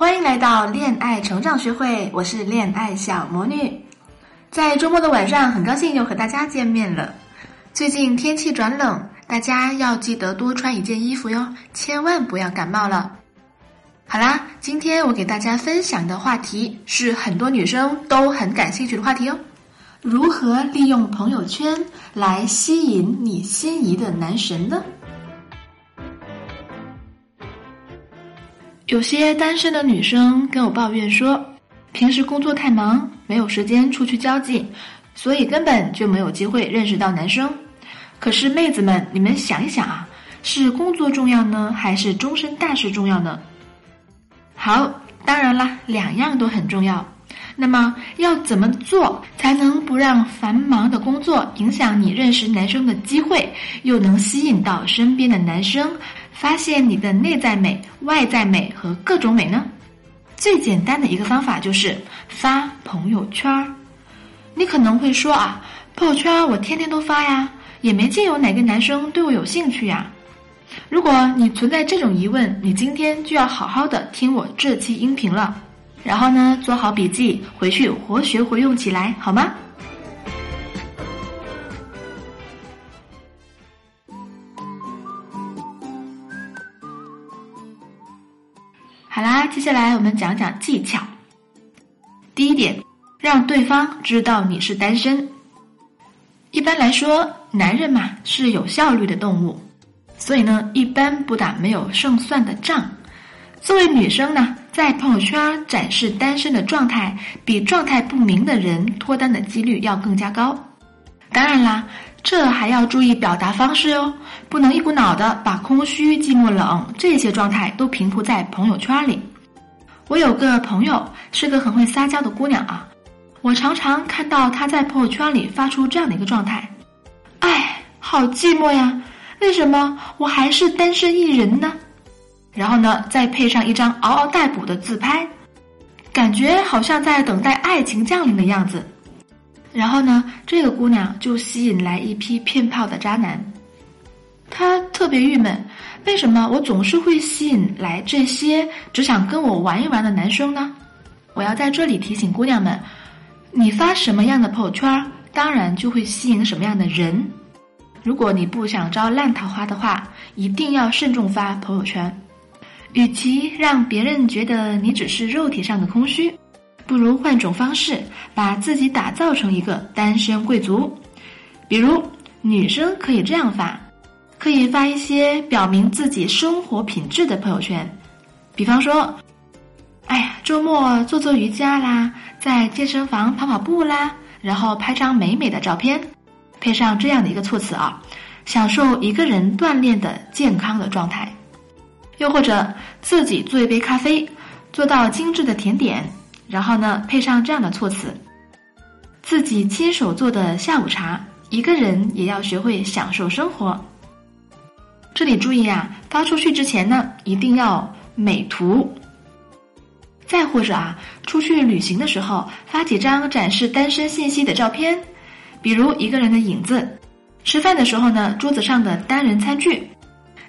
欢迎来到恋爱成长学会，我是恋爱小魔女。在周末的晚上，很高兴又和大家见面了。最近天气转冷，大家要记得多穿一件衣服哟，千万不要感冒了。好啦，今天我给大家分享的话题是很多女生都很感兴趣的话题哦：如何利用朋友圈来吸引你心仪的男神呢？有些单身的女生跟我抱怨说，平时工作太忙，没有时间出去交际，所以根本就没有机会认识到男生。可是妹子们，你们想一想啊，是工作重要呢，还是终身大事重要呢？好，当然啦，两样都很重要。那么要怎么做才能不让繁忙的工作影响你认识男生的机会，又能吸引到身边的男生？发现你的内在美、外在美和各种美呢？最简单的一个方法就是发朋友圈儿。你可能会说啊，朋友圈我天天都发呀，也没见有哪个男生对我有兴趣呀。如果你存在这种疑问，你今天就要好好的听我这期音频了，然后呢，做好笔记，回去活学活用起来，好吗？好啦，接下来我们讲讲技巧。第一点，让对方知道你是单身。一般来说，男人嘛是有效率的动物，所以呢，一般不打没有胜算的仗。作为女生呢，在朋友圈展示单身的状态，比状态不明的人脱单的几率要更加高。当然啦。这还要注意表达方式哦，不能一股脑的把空虚、寂寞、冷这些状态都平铺在朋友圈里。我有个朋友是个很会撒娇的姑娘啊，我常常看到她在朋友圈里发出这样的一个状态：“哎，好寂寞呀，为什么我还是单身一人呢？”然后呢，再配上一张嗷嗷待哺的自拍，感觉好像在等待爱情降临的样子。然后呢，这个姑娘就吸引来一批骗炮的渣男。她特别郁闷，为什么我总是会吸引来这些只想跟我玩一玩的男生呢？我要在这里提醒姑娘们：你发什么样的朋友圈，当然就会吸引什么样的人。如果你不想招烂桃花的话，一定要慎重发朋友圈。与其让别人觉得你只是肉体上的空虚。不如换种方式，把自己打造成一个单身贵族。比如，女生可以这样发，可以发一些表明自己生活品质的朋友圈。比方说，哎呀，周末做做瑜伽啦，在健身房跑跑步啦，然后拍张美美的照片，配上这样的一个措辞啊，享受一个人锻炼的健康的状态。又或者，自己做一杯咖啡，做到精致的甜点。然后呢，配上这样的措辞：自己亲手做的下午茶，一个人也要学会享受生活。这里注意啊，发出去之前呢，一定要美图。再或者啊，出去旅行的时候发几张展示单身信息的照片，比如一个人的影子；吃饭的时候呢，桌子上的单人餐具。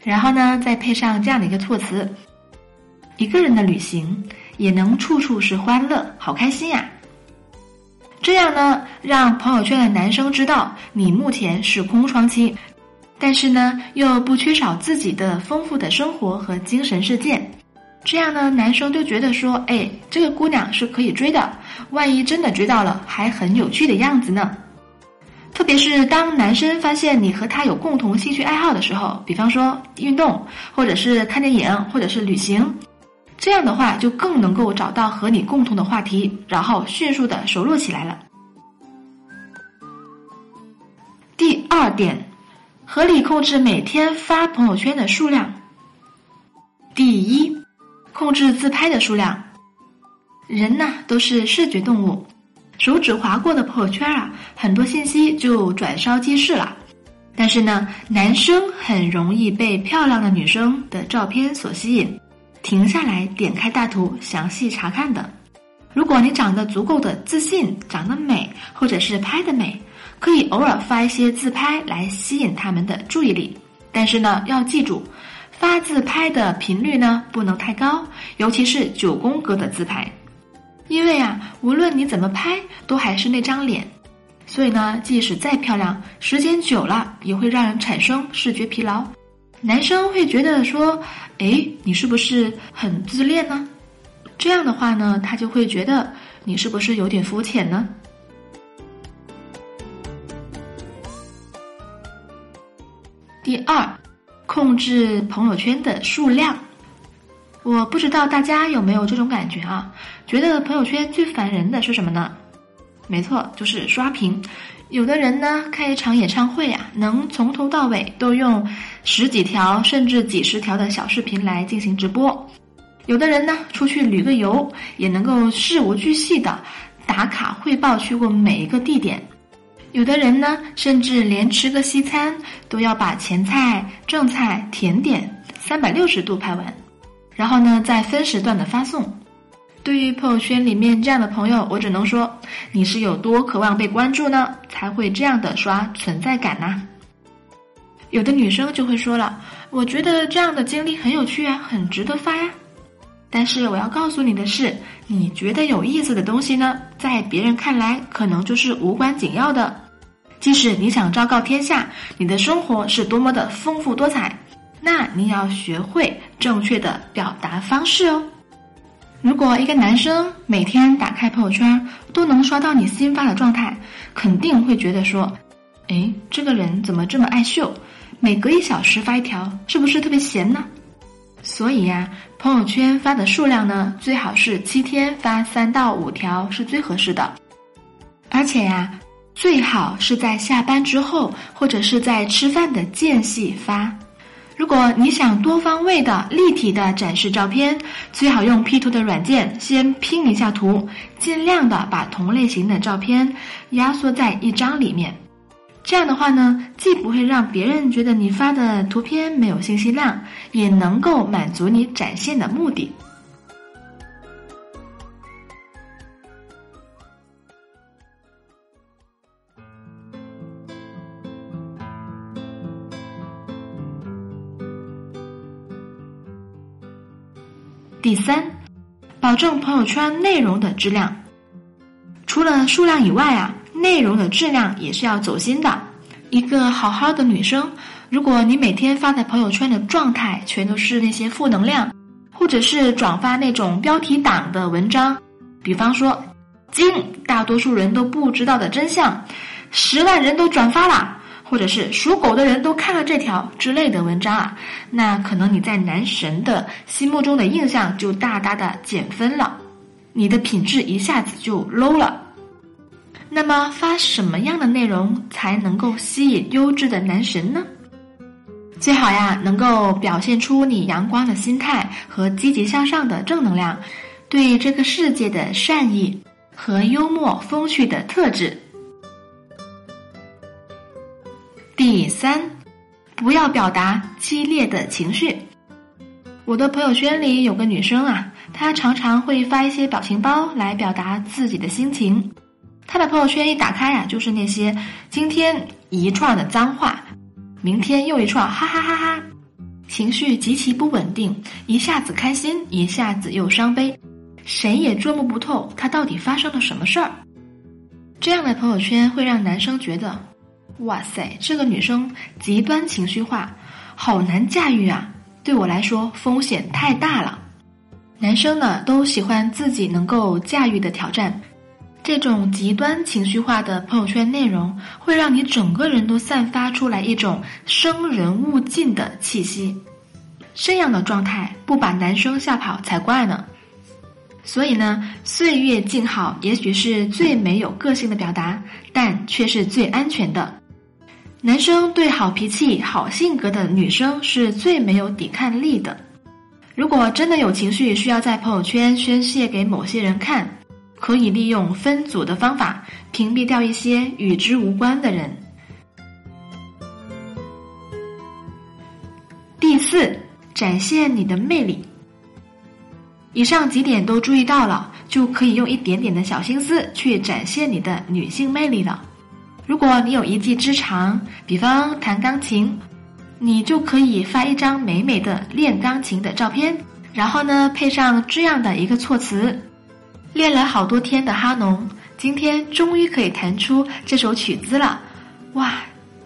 然后呢，再配上这样的一个措辞：一个人的旅行。也能处处是欢乐，好开心呀！这样呢，让朋友圈的男生知道你目前是空窗期，但是呢，又不缺少自己的丰富的生活和精神世界。这样呢，男生就觉得说，哎，这个姑娘是可以追的。万一真的追到了，还很有趣的样子呢。特别是当男生发现你和他有共同兴趣爱好的时候，比方说运动，或者是看电影，或者是旅行。这样的话，就更能够找到和你共同的话题，然后迅速的熟络起来了。第二点，合理控制每天发朋友圈的数量。第一，控制自拍的数量。人呢都是视觉动物，手指划过的朋友圈啊，很多信息就转烧即逝了。但是呢，男生很容易被漂亮的女生的照片所吸引，停下来点开大图详细查看的。如果你长得足够的自信，长得美，或者是拍的美，可以偶尔发一些自拍来吸引他们的注意力。但是呢，要记住，发自拍的频率呢不能太高，尤其是九宫格的自拍，因为啊，无论你怎么拍，都还是那张脸。所以呢，即使再漂亮，时间久了也会让人产生视觉疲劳。男生会觉得说：“哎，你是不是很自恋呢？”这样的话呢，他就会觉得你是不是有点肤浅呢？第二，控制朋友圈的数量。我不知道大家有没有这种感觉啊？觉得朋友圈最烦人的是什么呢？没错，就是刷屏。有的人呢，开一场演唱会啊，能从头到尾都用十几条甚至几十条的小视频来进行直播。有的人呢，出去旅个游，也能够事无巨细的打卡汇报去过每一个地点。有的人呢，甚至连吃个西餐都要把前菜、正菜、甜点三百六十度拍完，然后呢，再分时段的发送。对于朋友圈里面这样的朋友，我只能说，你是有多渴望被关注呢，才会这样的刷存在感呢？有的女生就会说了，我觉得这样的经历很有趣啊，很值得发呀。但是我要告诉你的是，你觉得有意思的东西呢，在别人看来可能就是无关紧要的。即使你想昭告天下，你的生活是多么的丰富多彩，那你要学会正确的表达方式哦。如果一个男生每天打开朋友圈都能刷到你新发的状态，肯定会觉得说：“哎，这个人怎么这么爱秀？每隔一小时发一条，是不是特别闲呢？”所以呀，朋友圈发的数量呢，最好是七天发三到五条是最合适的。而且呀，最好是在下班之后或者是在吃饭的间隙发。如果你想多方位的、立体的展示照片，最好用 P 图的软件先拼一下图，尽量的把同类型的照片压缩在一张里面。这样的话呢，既不会让别人觉得你发的图片没有信息量，也能够满足你展现的目的。第三，保证朋友圈内容的质量。除了数量以外啊，内容的质量也是要走心的。一个好好的女生，如果你每天发在朋友圈的状态全都是那些负能量，或者是转发那种标题党的文章，比方说“惊，大多数人都不知道的真相”，十万人都转发了。或者是属狗的人都看了这条之类的文章啊，那可能你在男神的心目中的印象就大大的减分了，你的品质一下子就 low 了。那么发什么样的内容才能够吸引优质的男神呢？最好呀，能够表现出你阳光的心态和积极向上的正能量，对这个世界的善意和幽默风趣的特质。第三，不要表达激烈的情绪。我的朋友圈里有个女生啊，她常常会发一些表情包来表达自己的心情。她的朋友圈一打开呀，就是那些今天一串的脏话，明天又一串哈哈哈哈，情绪极其不稳定，一下子开心，一下子又伤悲，谁也捉摸不透她到底发生了什么事儿。这样的朋友圈会让男生觉得。哇塞，这个女生极端情绪化，好难驾驭啊！对我来说风险太大了。男生呢都喜欢自己能够驾驭的挑战，这种极端情绪化的朋友圈内容会让你整个人都散发出来一种生人勿近的气息，这样的状态不把男生吓跑才怪呢。所以呢，岁月静好也许是最没有个性的表达，但却是最安全的。男生对好脾气、好性格的女生是最没有抵抗力的。如果真的有情绪需要在朋友圈宣泄给某些人看，可以利用分组的方法屏蔽掉一些与之无关的人。第四，展现你的魅力。以上几点都注意到了，就可以用一点点的小心思去展现你的女性魅力了。如果你有一技之长，比方弹钢琴，你就可以发一张美美的练钢琴的照片，然后呢配上这样的一个措辞：练了好多天的哈农，今天终于可以弹出这首曲子了。哇，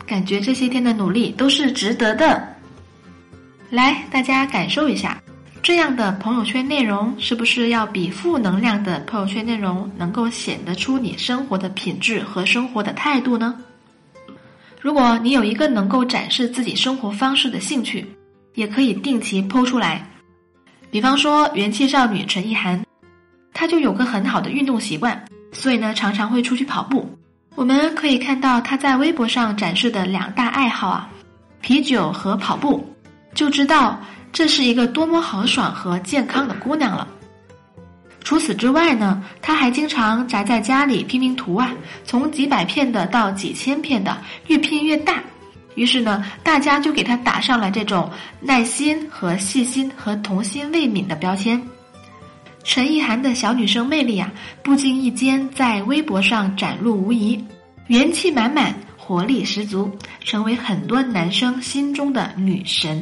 感觉这些天的努力都是值得的。来，大家感受一下。这样的朋友圈内容是不是要比负能量的朋友圈内容能够显得出你生活的品质和生活的态度呢？如果你有一个能够展示自己生活方式的兴趣，也可以定期剖出来。比方说元气少女陈意涵，她就有个很好的运动习惯，所以呢常常会出去跑步。我们可以看到她在微博上展示的两大爱好啊，啤酒和跑步，就知道。这是一个多么豪爽和健康的姑娘了。除此之外呢，她还经常宅在家里拼拼图啊，从几百片的到几千片的，越拼越大。于是呢，大家就给她打上了这种耐心和细心和童心未泯的标签。陈意涵的小女生魅力啊，不经意间在微博上展露无遗，元气满满，活力十足，成为很多男生心中的女神。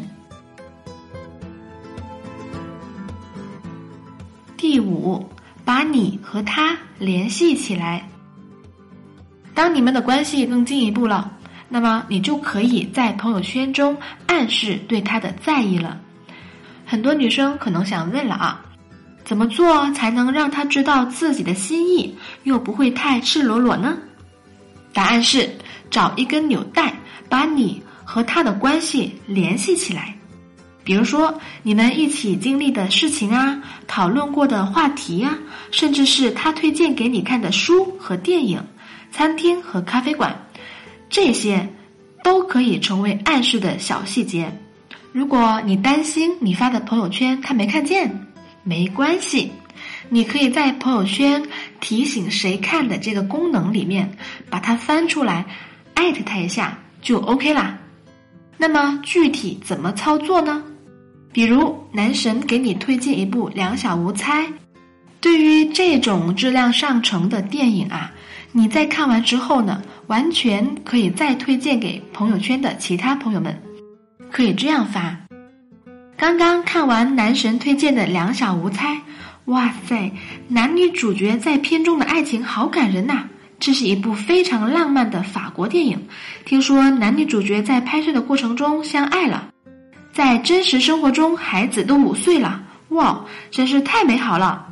五，把你和他联系起来。当你们的关系更进一步了，那么你就可以在朋友圈中暗示对他的在意了。很多女生可能想问了啊，怎么做才能让他知道自己的心意，又不会太赤裸裸呢？答案是找一根纽带，把你和他的关系联系起来。比如说，你们一起经历的事情啊，讨论过的话题呀，甚至是他推荐给你看的书和电影、餐厅和咖啡馆，这些都可以成为暗示的小细节。如果你担心你发的朋友圈他没看见，没关系，你可以在朋友圈提醒谁看的这个功能里面把它翻出来，艾特他一下就 OK 啦。那么具体怎么操作呢？比如男神给你推荐一部《两小无猜》，对于这种质量上乘的电影啊，你在看完之后呢，完全可以再推荐给朋友圈的其他朋友们，可以这样发：刚刚看完男神推荐的《两小无猜》，哇塞，男女主角在片中的爱情好感人呐！这是一部非常浪漫的法国电影，听说男女主角在拍摄的过程中相爱了。在真实生活中，孩子都五岁了，哇，真是太美好了。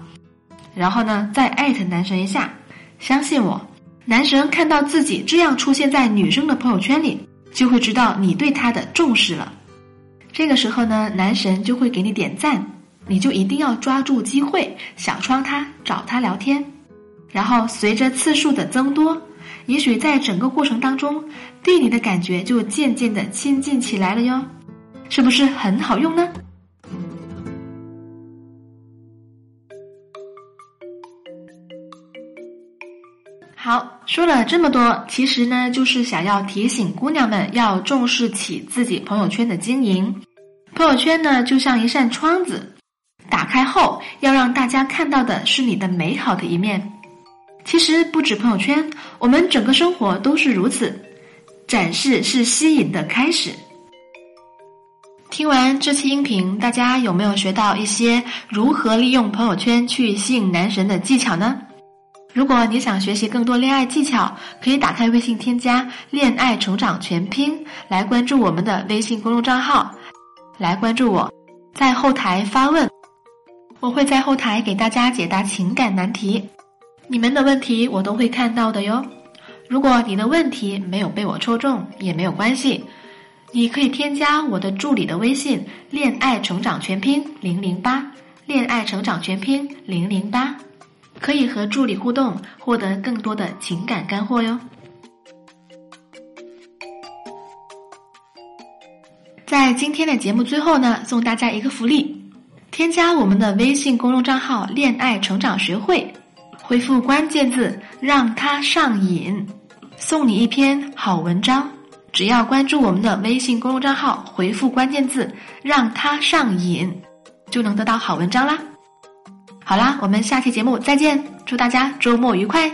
然后呢，再艾特男神一下，相信我，男神看到自己这样出现在女生的朋友圈里，就会知道你对他的重视了。这个时候呢，男神就会给你点赞，你就一定要抓住机会，小窗他，找他聊天。然后随着次数的增多，也许在整个过程当中，对你的感觉就渐渐的亲近起来了哟。是不是很好用呢？好，说了这么多，其实呢，就是想要提醒姑娘们要重视起自己朋友圈的经营。朋友圈呢，就像一扇窗子，打开后要让大家看到的是你的美好的一面。其实不止朋友圈，我们整个生活都是如此，展示是吸引的开始。听完这期音频，大家有没有学到一些如何利用朋友圈去吸引男神的技巧呢？如果你想学习更多恋爱技巧，可以打开微信添加“恋爱成长全拼”来关注我们的微信公众账号，来关注我，在后台发问，我会在后台给大家解答情感难题，你们的问题我都会看到的哟。如果你的问题没有被我抽中，也没有关系。你可以添加我的助理的微信“恋爱成长全拼零零八”，恋爱成长全拼零零八，可以和助理互动，获得更多的情感干货哟。在今天的节目最后呢，送大家一个福利，添加我们的微信公众账号“恋爱成长学会”，回复关键字“让他上瘾”，送你一篇好文章。只要关注我们的微信公众账号，回复关键字“让他上瘾”，就能得到好文章啦。好啦，我们下期节目再见，祝大家周末愉快。